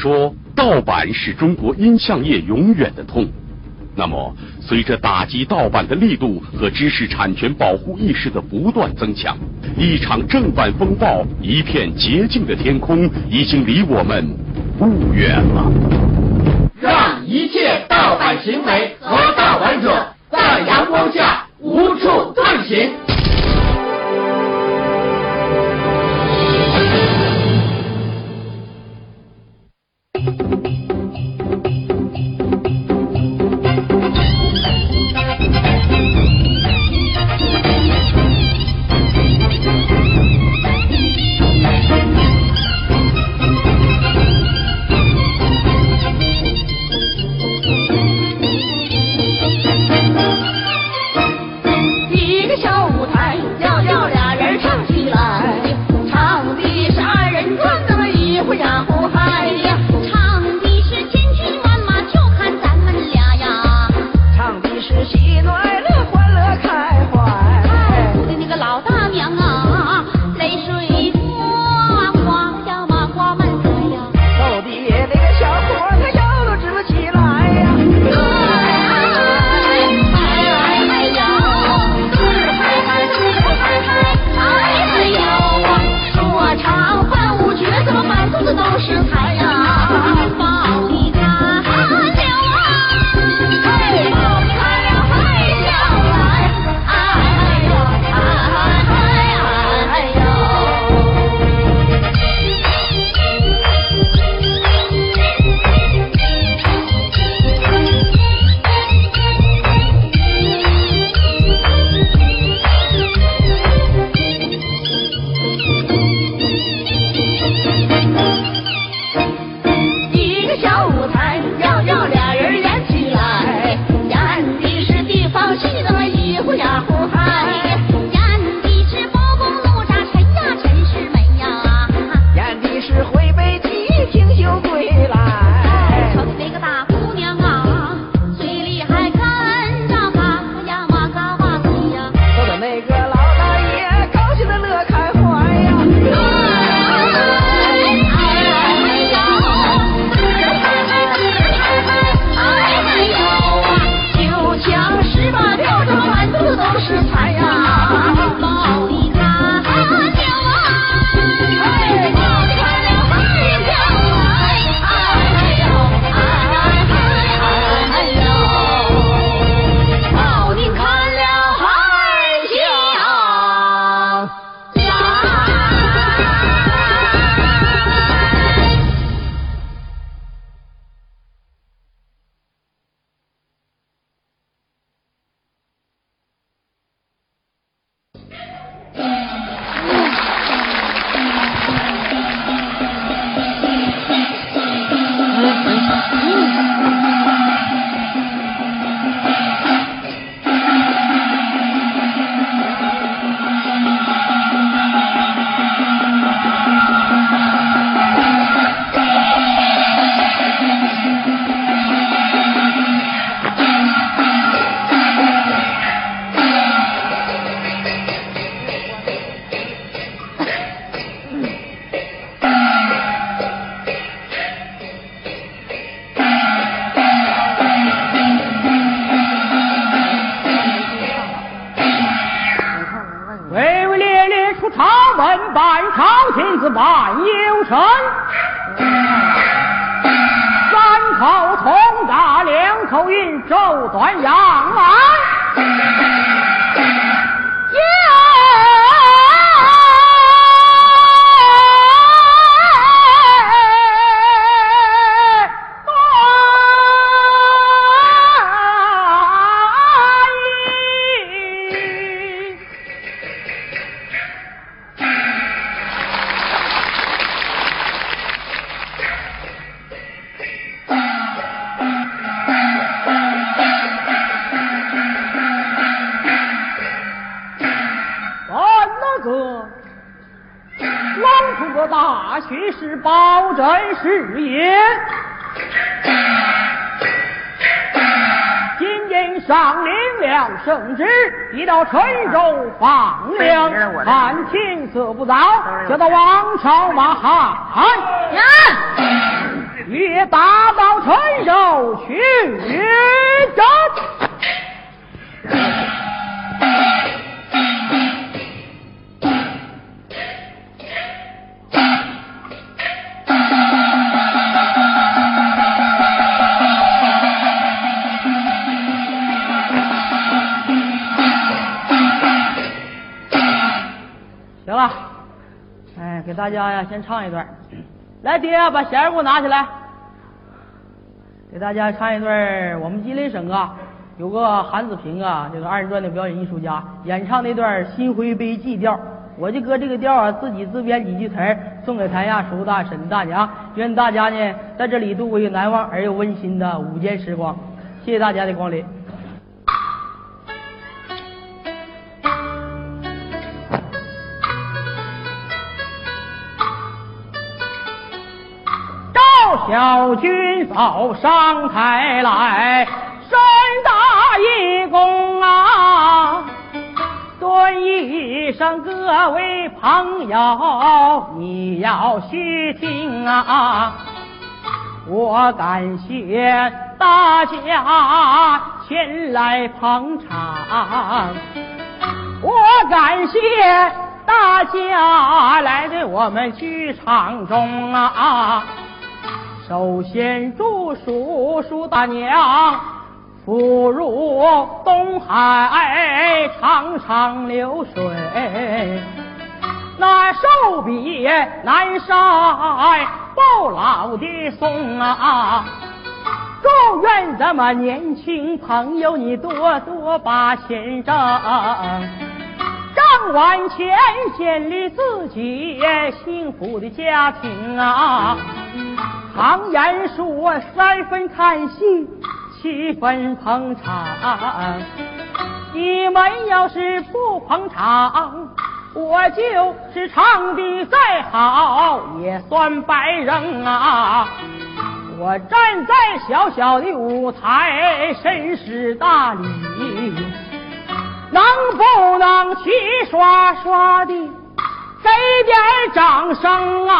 说盗版是中国音像业永远的痛，那么随着打击盗版的力度和知识产权保护意识的不断增强，一场正版风暴、一片洁净的天空已经离我们不远了。让一切盗版行为圣旨，已到陈州放粮，看天色不早，叫到王朝马汉。越打到陈州去战。大家呀先唱一段。来，爹，把弦给我拿起来，给大家唱一段。我们吉林省啊，有个韩子平啊，这个二人转的表演艺术家，演唱那段《新徽杯祭调》，我就搁这个调啊，自己自编几句词儿，送给台下叔大婶大娘，愿大家呢在这里度过一个难忘而又温馨的午间时光。谢谢大家的光临。小军嫂上台来，深大一躬啊！尊一声各位朋友，你要细听啊！我感谢大家前来捧场，我感谢大家来到我们剧场中啊！首先祝叔叔大娘福如东海，长长流水。那寿比南山不老的松啊！祝愿咱们年轻朋友你多多把钱挣，挣完钱建立自己幸福的家庭啊！常言说，三分看戏，七分捧场。你们要是不捧场，我就是唱的再好，也算白扔啊！我站在小小的舞台，声势大礼，能不能齐刷刷的给点掌声啊？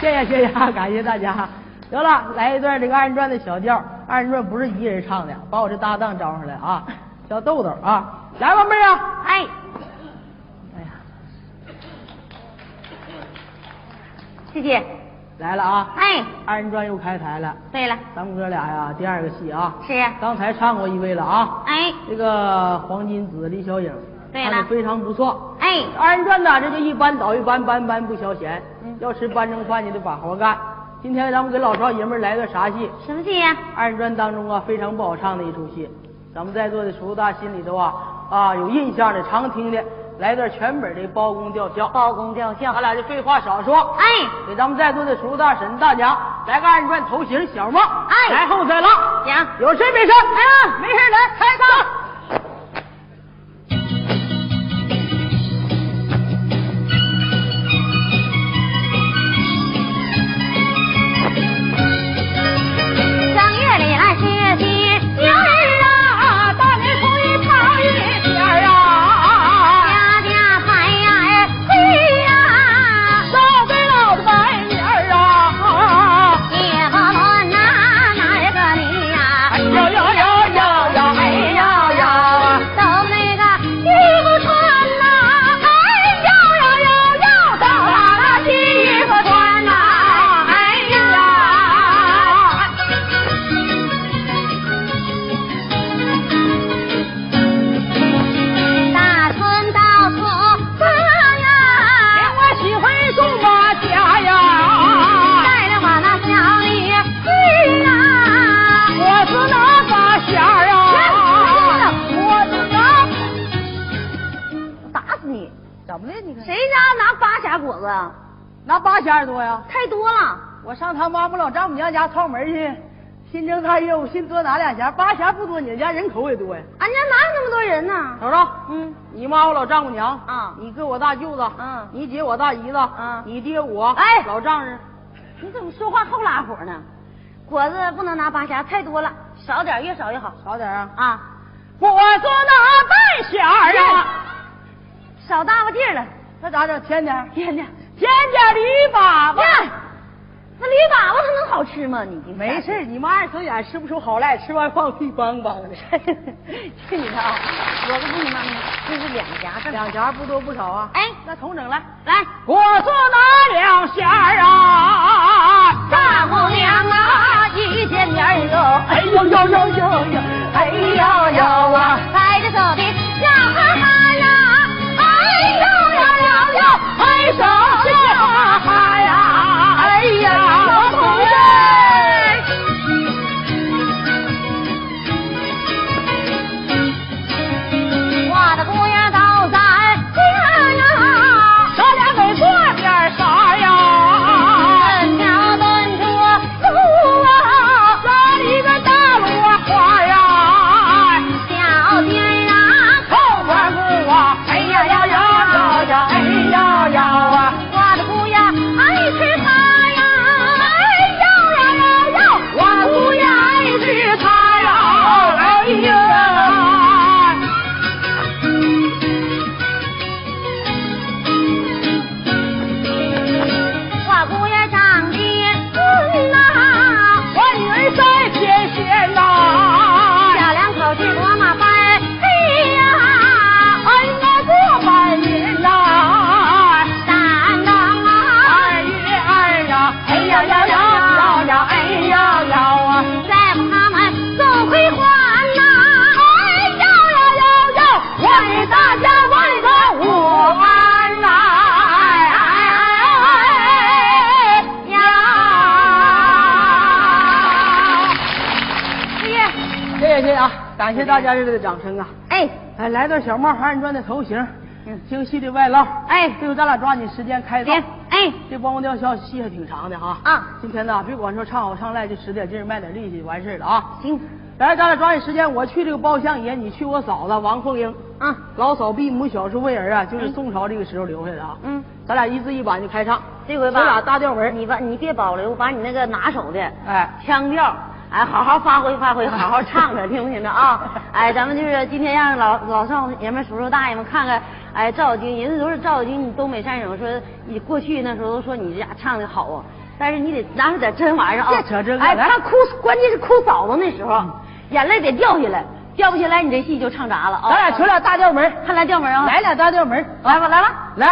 谢谢谢谢，感谢大家。得了，来一段这个二人转的小调。二人转不是一人唱的，把我这搭档招上来啊，叫豆豆啊，来吧，妹儿啊，哎，哎呀，谢谢。来了啊，哎，二人转又开台了。对了，咱们哥俩呀，第二个戏啊，是呀，刚才唱过一位了啊，哎，这个黄金子李小颖，对了唱的非常不错。哎，二人转呐，这就一班倒一班，班班不消闲。嗯要吃班中饭，你得把活干。今天咱们给老少爷们来个啥戏？什么戏呀？二人转当中啊，非常不好唱的一出戏。咱们在座的叔叔大心里头啊啊有印象的、常听的，来段全本的包公吊孝。包公吊孝咱。俩就废话少说，哎，给咱们在座的叔叔大婶大娘来个二人转头型小帽，哎来后再唠。行，有事没事？来了没事来开唱。多拿两匣，八匣不多，你们家人口也多呀。俺家哪有那么多人呢？瞅瞅，嗯，你妈我老丈母娘啊你哥我大舅子，嗯你姐我大姨子，嗯你爹我，哎老丈人，你怎么说话后拉火呢？果子不能拿八匣，太多了，少点越少越好少点啊。啊！我是拿半弦儿啊，少大吧地儿了，那咋整？添点儿，天天捡点篱笆吧。那篱笆笆它能好吃吗？你没事，你们二手眼吃不出好赖，吃完放屁梆梆的。去你的啊！我不跟你妈，这是两夹，两夹不多不少啊。哎，那重整来来，我做哪两馅儿啊？大姑娘啊，一见面儿哟，哎呦呦呦呦呦，哎呦呦啊！摆着手谢大家热烈的掌声啊！哎，哎，来段小帽二人转的头型，嗯京戏的外唠，哎这回咱俩抓紧时间开行造。，哎，这光光调小戏还挺长的哈。啊今天呢，别管说唱好唱赖，就使点劲儿，卖点力气就完事儿了啊。行，来，咱俩抓紧时间，我去这个包相爷，你去我嫂子王凤英。啊，老嫂闭母，小时为儿啊，就是宋朝这个时候留下的啊。嗯，咱俩一字一板就开唱，这回吧，咱俩大调门。你把你别保留，把你那个拿手的，哎腔调，哎，好好发挥发挥，好好唱着，听不听着啊？哎，咱们就是今天让老老少爷们、叔叔大爷们看看，哎，赵小军，人家都是赵小军，你东北三省说你过去那时候都说你这家唱的好啊，但是你得拿出点真玩意儿啊！别扯这个哎，他哭，关键是哭嫂子那时候，眼泪得掉下来，掉不下来，你这戏就唱砸了啊！咱俩求俩大调门，看来调门啊！来俩大调门，来吧，来吧，来。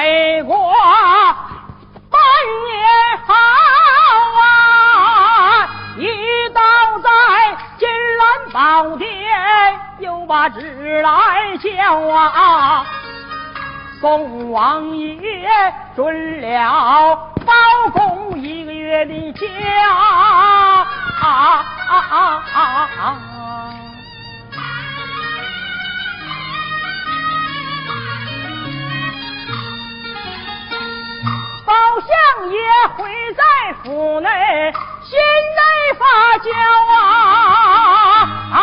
待过半年好啊，一到在金銮宝殿，又把旨来降啊，宋王爷准了包公一个月的假。相爷会在府内，心内发焦啊！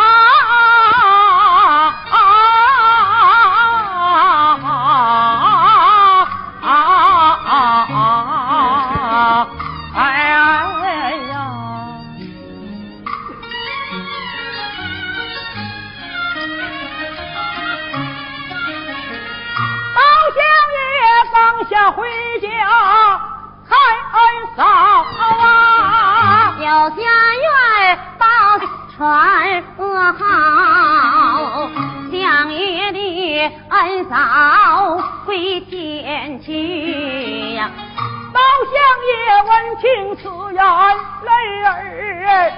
保家园保的传噩耗相爷的恩嫂归天去呀保相爷问清此言泪儿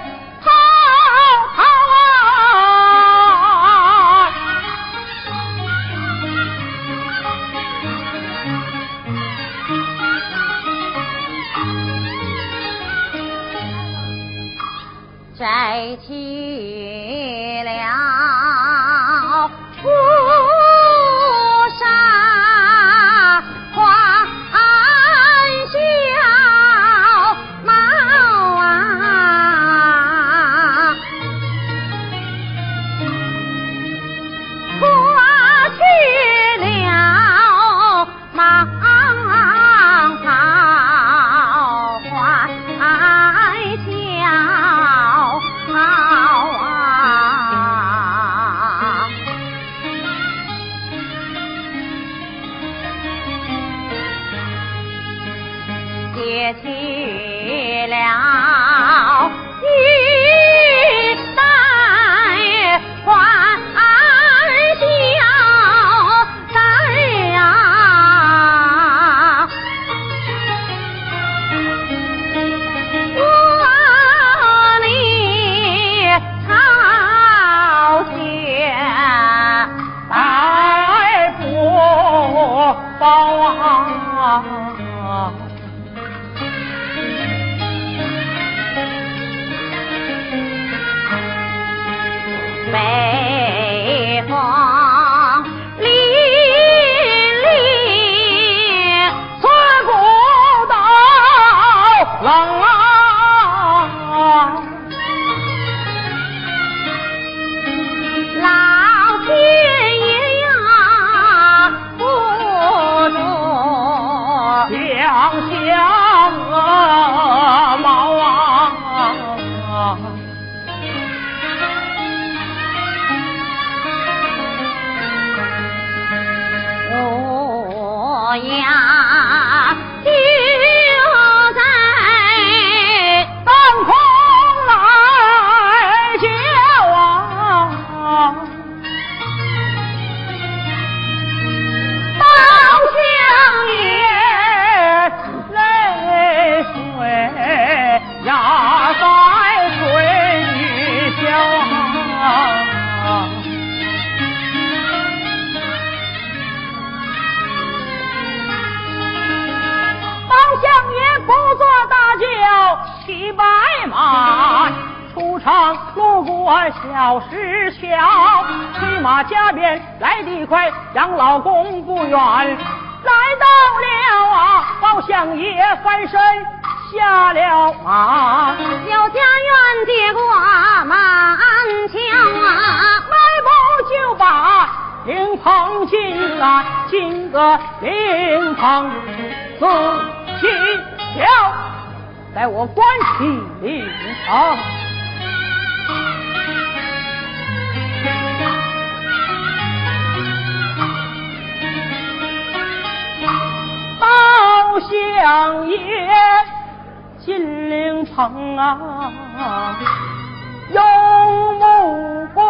再去上下小石桥，催马加鞭来得快，杨老公不远，来到了啊！包相爷翻身下了马，小家院的过马鞍枪啊，迈步就把灵棚进啊，进个灵棚仔细瞧，待我关起灵棚。相爷金陵城啊，用目观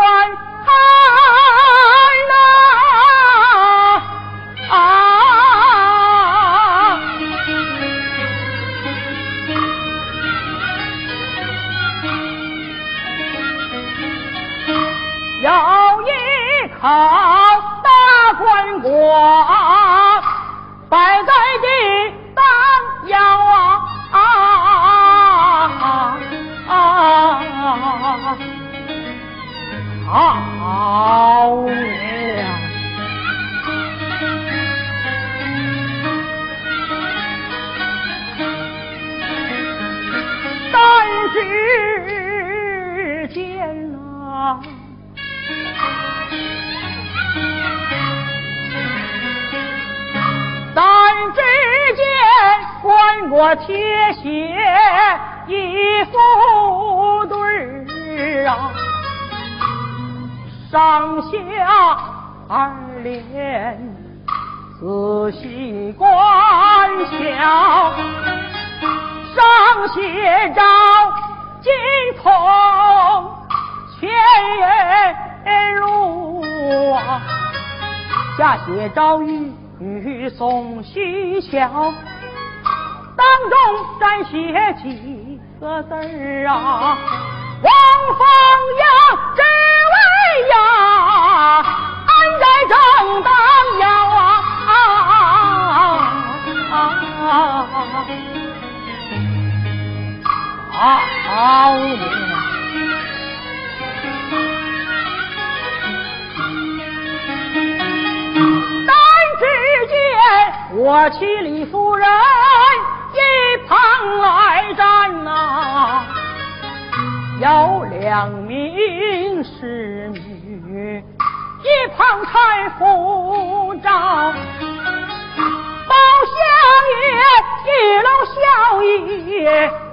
我妻李夫人一旁来站呐，有两名侍女一旁开扶照，包相爷一路笑意，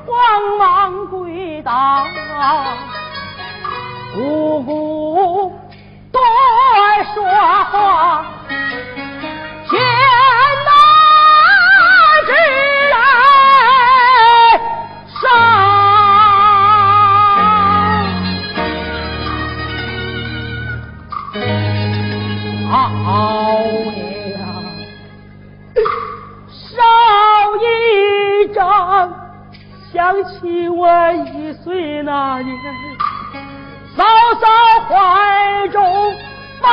慌忙归档，姑姑多说话。岁那年，嫂嫂怀中抱。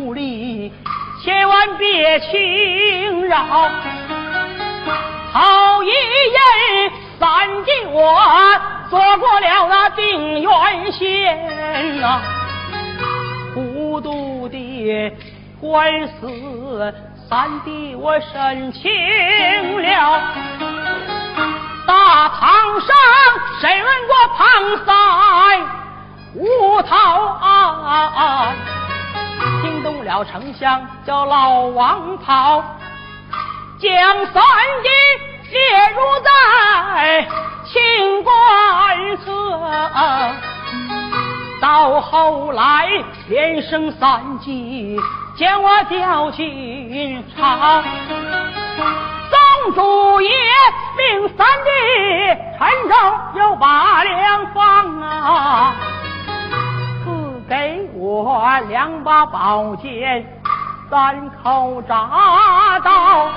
官污吏千万别轻饶。好一人三弟我做过了那定远县啊，糊涂的官司三弟我审清了。大堂上审问过庞三无头啊，惊动了丞相叫老王跑，将三弟列入在清官册。到后来连升三级，将我调进朝。宋主爷命三弟陈州又把两房啊，给我两把宝剑，三口铡刀。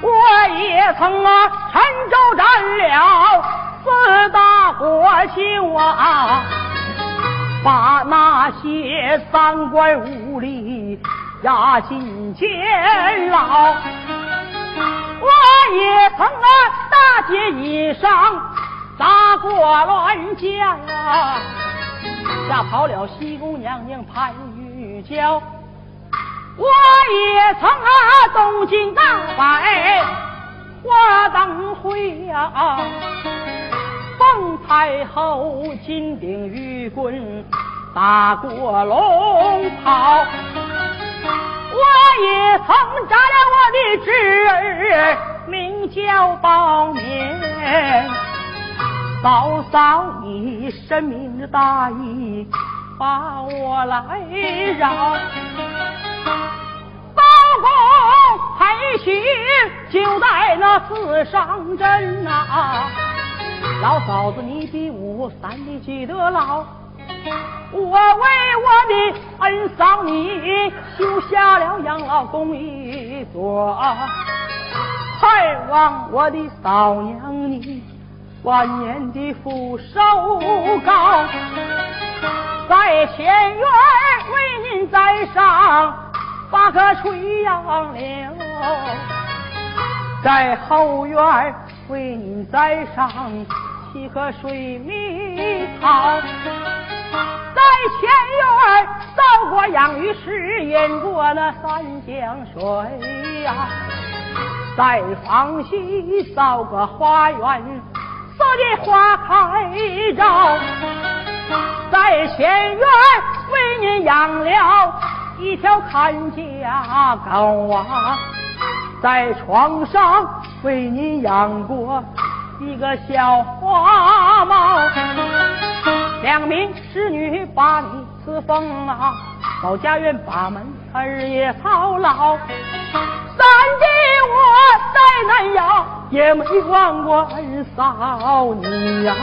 我也曾啊陈州斩了四大国舅啊，把那些三官五吏押进监牢。我也曾啊大街以上砸过乱将啊，吓跑了西宫娘娘潘玉娇。我也曾啊东京大摆花灯会呀，奉太后金鼎玉棍打过龙袍。我也曾扎了我的侄儿，名叫包勉。嫂嫂，你深明大义，把我来饶。包公派去就在那四上镇啊，老嫂子你比武三弟记得牢。我为我的恩嫂你修下了养老宫一座，还望我的嫂娘你万年的福寿高，在前院为您栽上八棵垂杨柳，在后院为您栽上七棵水蜜桃。在前院造过养鱼池，淹过那三江水呀；在房西造个花园，四季花开着。在前院为您养了一条看家狗啊，在床上为您养过一个小花猫。两名侍女把你侍奉啊，到家园把门他日夜操劳。三弟我在南阳也没忘过恩嫂你呀，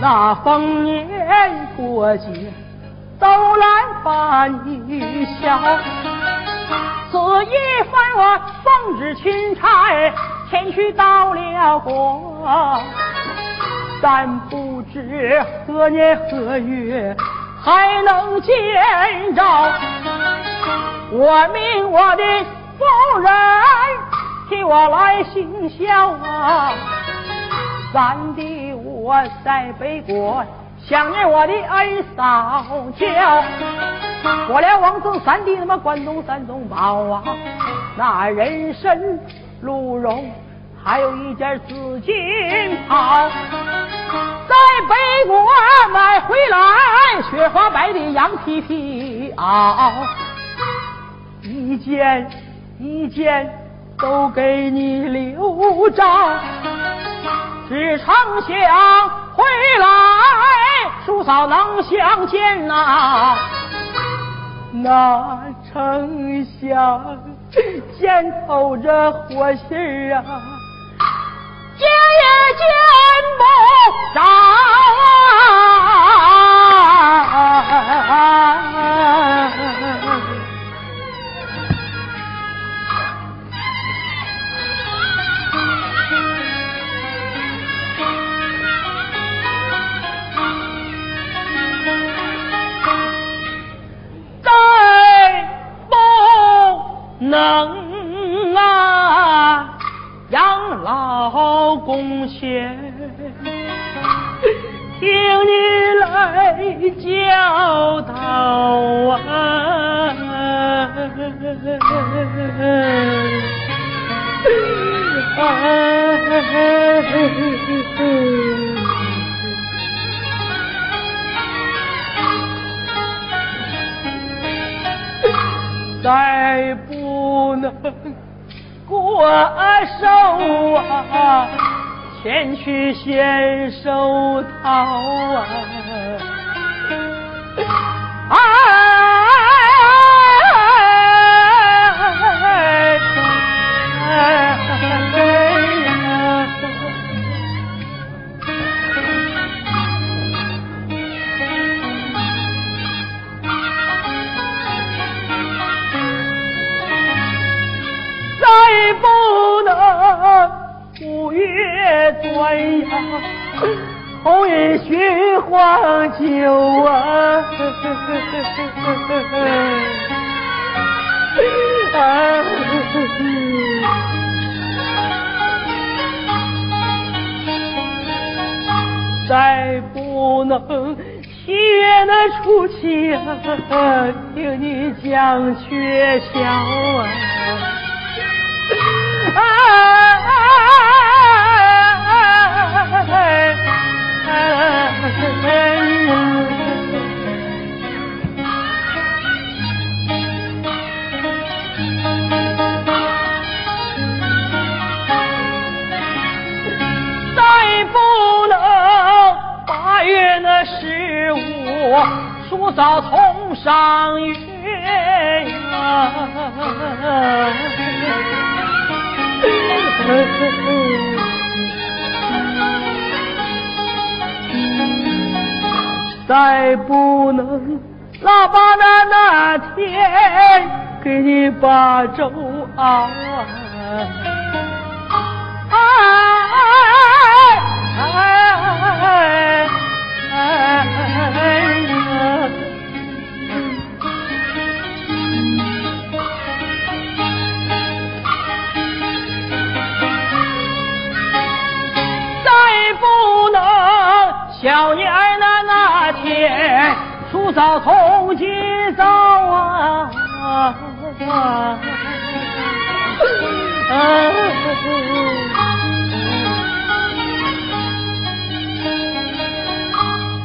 那逢年过节都来把你笑。这一番我奉旨钦差前去到了国。但不知何年何月还能见着我命我的夫人替我来行孝啊！三弟我在北国想念我的恩嫂娇。过了望州三弟他妈关东三东宝啊，那人参鹿茸，还有一件紫金袍，在北国买回来，雪花白的羊皮皮袄，一件一件都给你留着，只成想回来，叔嫂能相见呐。那成想见透这火信儿啊，见也见不着啊！能啊，养老贡献，听你来教导啊！再不能过寿啊，前去献寿桃啊！月端阳，红饮寻黄酒啊！啊再不能七月的初七啊，听你讲鹊桥啊！再不哎，再不能八月十五，叔嫂同上月呀。再不能腊八的那天给你把粥熬。那天，叔嫂同今早啊！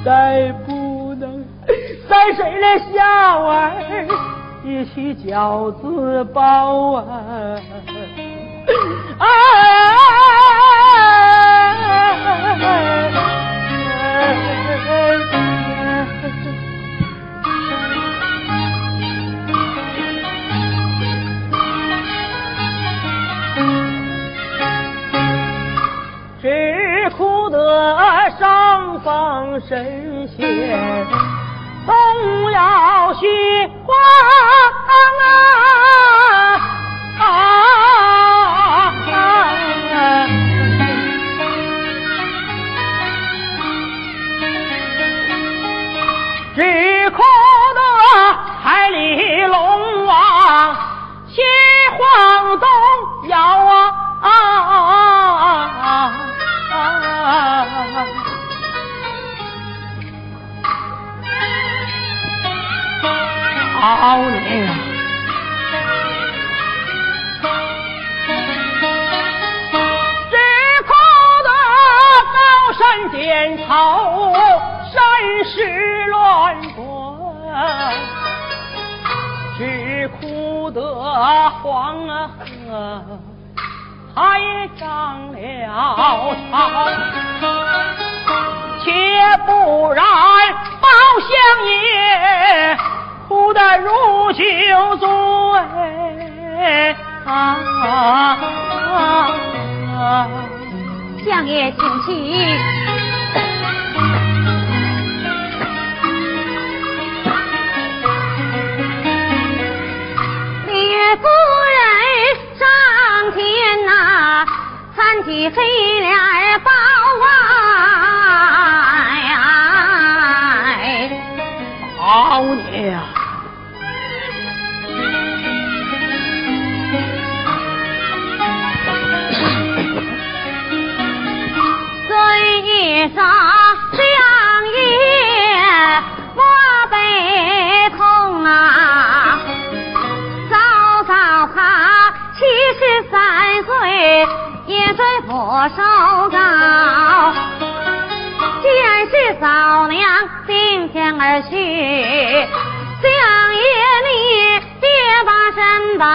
再不能三岁的下碗一起饺子包啊！只方神仙东要虚晃啊！山间草，山势乱滚，只哭得黄河它也涨了潮，且不然包相爷哭得如酒醉。啊相爷请起。起黑脸包啊！好娘。我受高。既然是嫂娘今天而去，相爷你别把身板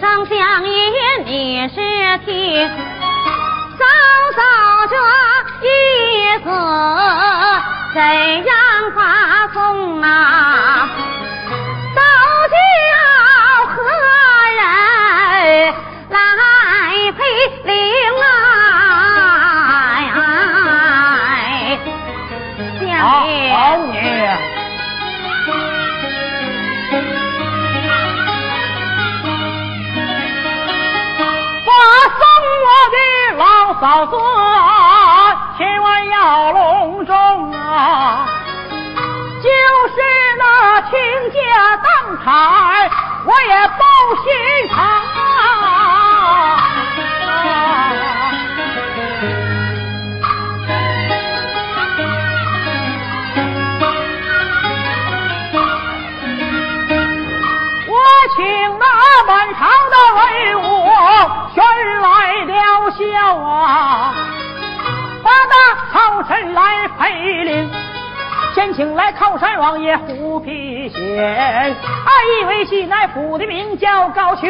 上相爷你是听，嫂嫂这一子怎样发送啊？嫂子，千万要隆重啊！就是那倾家荡产，我也不心疼啊！我请那满朝的文武笑啊，八大朝臣来陪陵，先请来靠山王爷胡皮仙，二一位西南府的名叫高琼，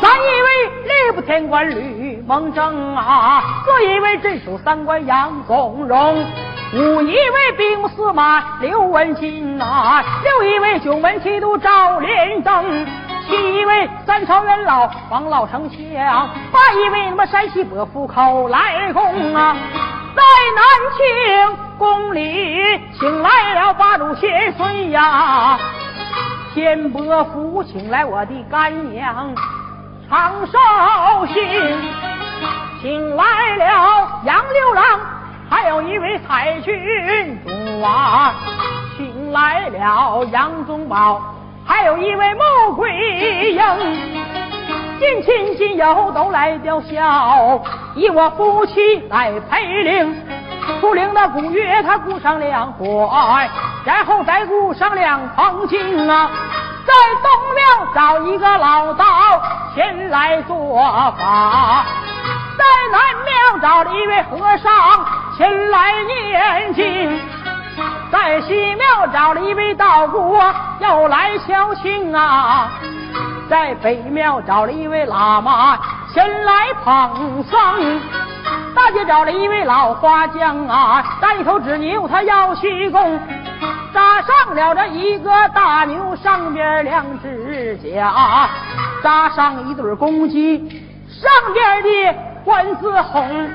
三一位吏部天官吕蒙正啊，四一位镇守三关杨宗荣。五一位兵司马刘文金呐，六一位九门提督赵连登，七一位三朝元老王老丞相，八一位那么山西伯父口来公啊，在南庆宫里请来了八路千岁呀，天伯府请来我的干娘常寿星，请来了杨六郎。还有一位太君主啊，请来了杨宗保，还有一位穆桂英，近亲近友都来吊孝，以我夫妻来陪领。出领的古月，他顾上两怀，然后再顾上两旁亲啊，在东庙找一个老道前来做法。在南庙找了一位和尚前来念经，在西庙找了一位道姑要来敲磬啊，在北庙找了一位喇嘛前来捧僧，大街找了一位老花匠啊，带头纸牛他要去供，扎上了这一个大牛上边两只甲，扎上一对公鸡上边的。关子红，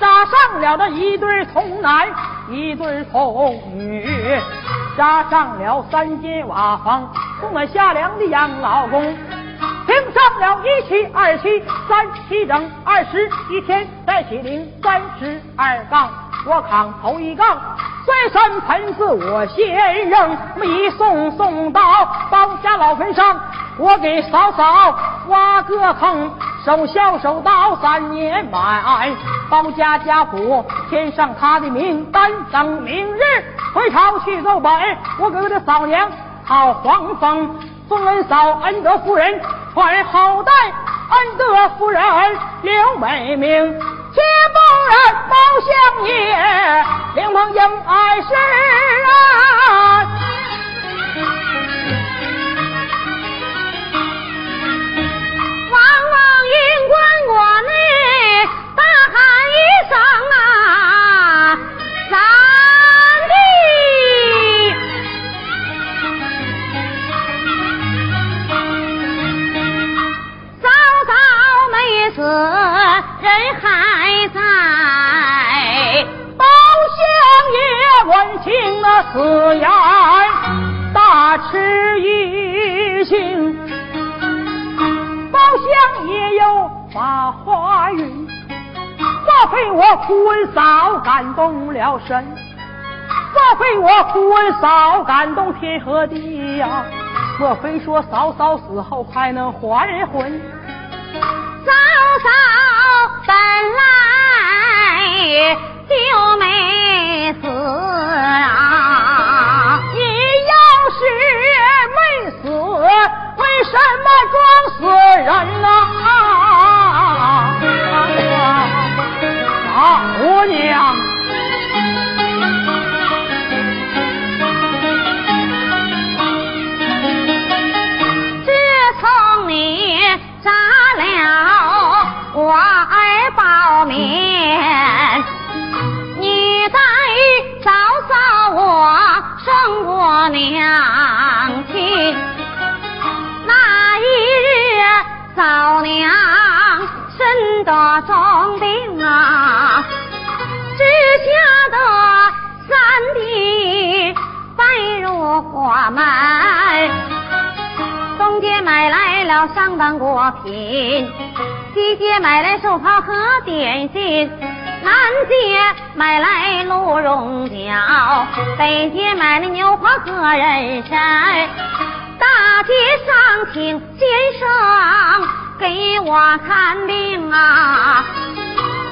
扎上了这一对童男，一对童女，扎上了三间瓦房，供了下梁的养老公，听上了一七二七三七等二十一天，再起零三十二杠我扛头一杠，随身喷子我先扔，一送送到包家老坟上，我给嫂嫂挖个坑，守孝守到三年满，包家家父填上他的名单，等明日回朝去奏本，我哥哥的嫂娘讨黄蜂，封恩嫂恩德夫人传后代，恩德夫人刘美名。铁棒人包相爷，两旁应爱是啊。王王营关过内，大喊一声啊，此。人还在，包相爷闻听那此言，大吃一惊。包相爷有把话语，莫非我哭恩嫂感动了神？莫非我哭恩嫂感动天和地呀？莫非说嫂嫂死后还能还魂？嫂嫂本来就没死啊！你要是没死，为什么装死人呢？啊，姑娘，我娘亲，那一日早娘身得重病啊，只吓得三弟拜入火门，东街买来了上等果品。西街买来寿袍和点心，南街买来鹿茸角，北街买了牛黄和人参，大街上请先生给我看病啊，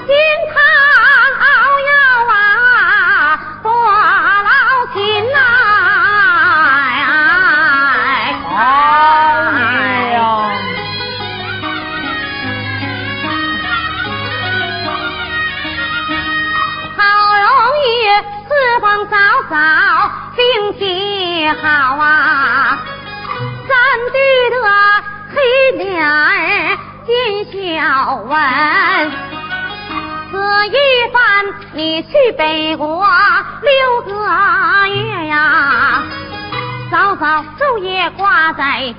金汤熬药啊，多劳勤呐。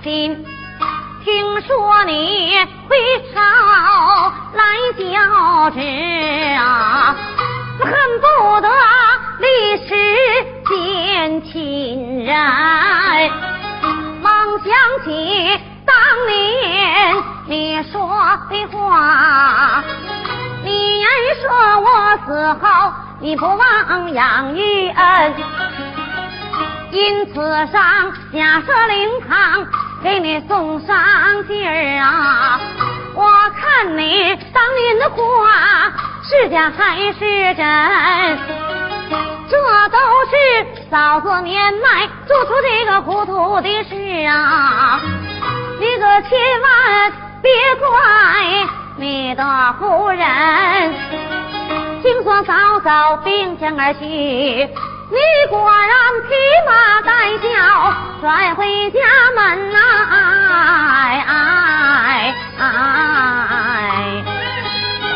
今。听说你回朝来交旨啊，恨不得。立时见亲人，梦想起当年你说的话。你说我死后你不忘养育恩，因此上假设灵堂给你送上信儿啊。我看你当年的话是假还是真？这都是嫂子年迈做出这个糊涂的事啊！你可千万别怪你的夫人。听说嫂嫂病将而去，你果然披麻戴孝拽回家门呐！哎哎哎！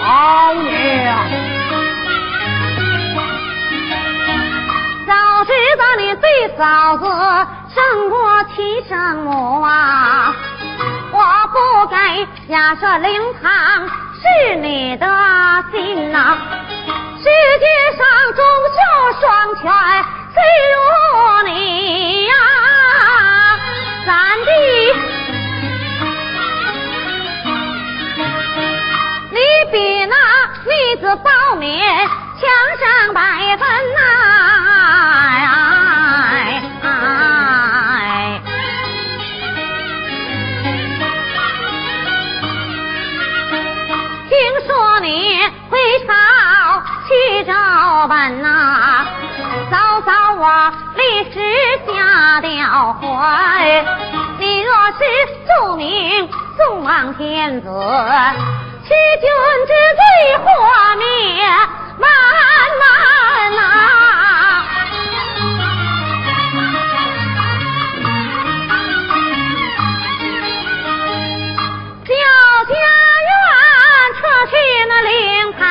老娘。知道你对嫂子胜过亲生母啊！我不该假设灵堂是你的心呐！世界上忠孝双全，只有你呀？咱的，你比那女子报名。墙上百分呐。啊去照本呐，早早我立时下了怀。你若是著名宋王天子，欺君之罪活灭万难呐！叫家园撤去那灵堂，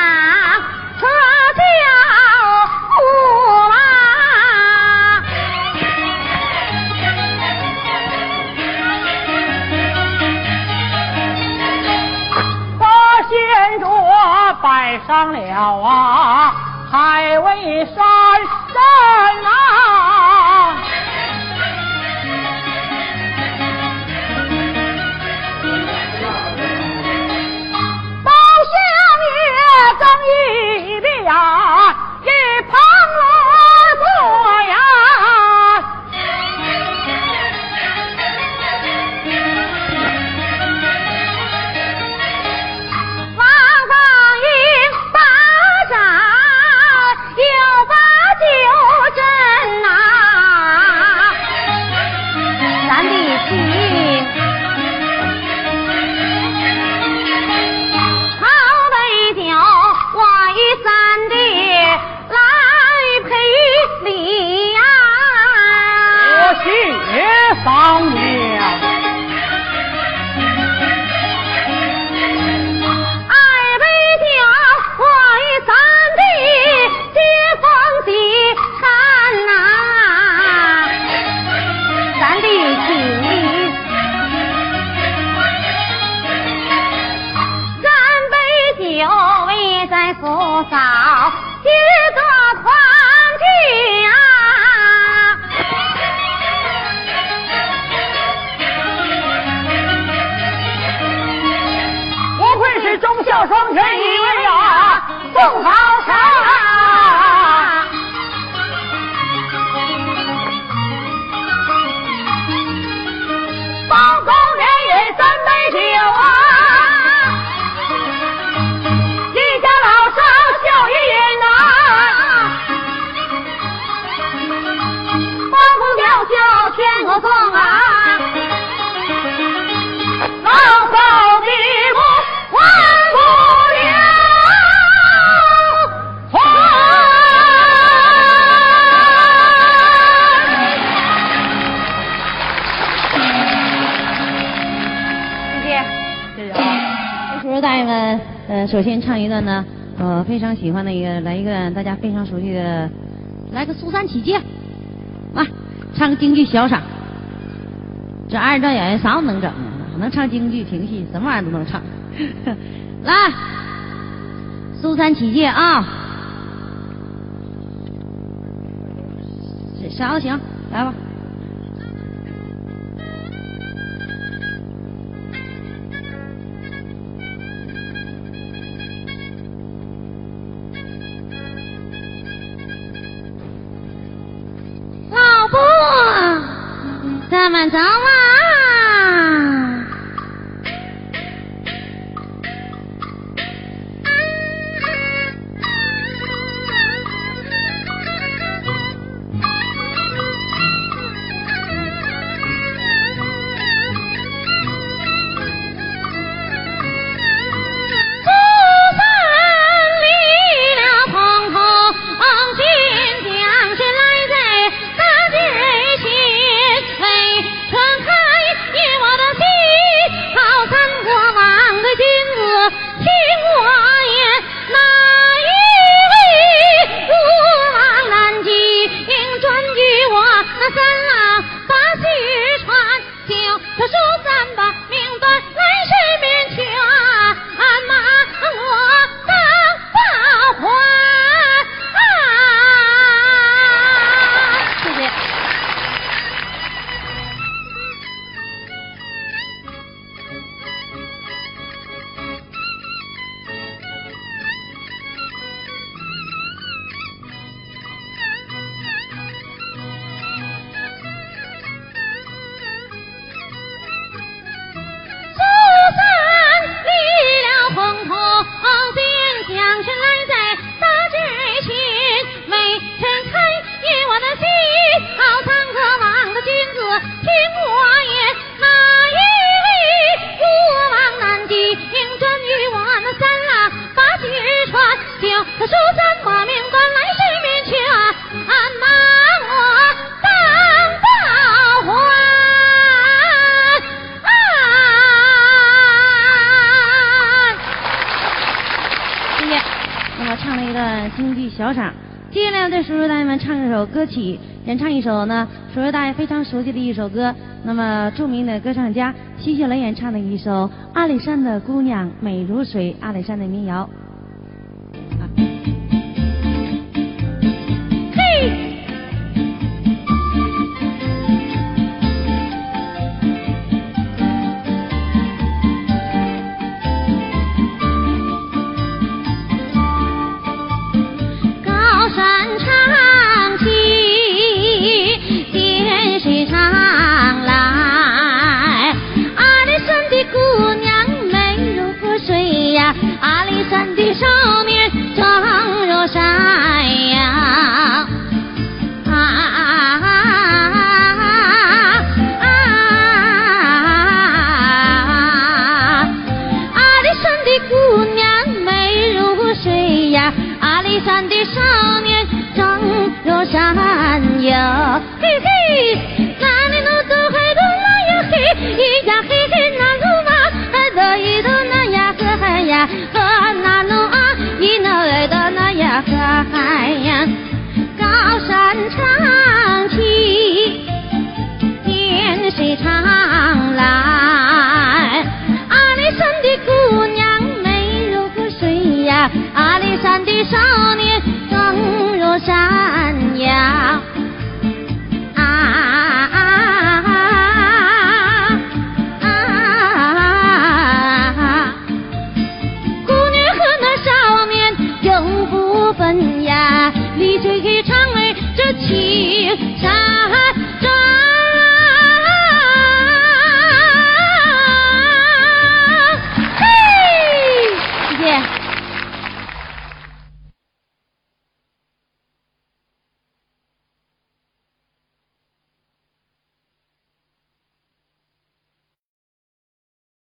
上了啊，海为山神啊！刀下月更一别首先唱一段呢，我非常喜欢的一个，来一个大家非常熟悉的，来个《苏三起解》，啊，唱个京剧小赏。这二人转演员啥都能整啊，能唱京剧、评戏，什么玩意儿都能唱。来，《苏三起解》啊，啥都行，来吧。Awesome. 歌曲，演唱一首呢，所有大家非常熟悉的一首歌。那么著名的歌唱家徐雪伦演唱的一首《阿里山的姑娘美如水》，阿里山的民谣。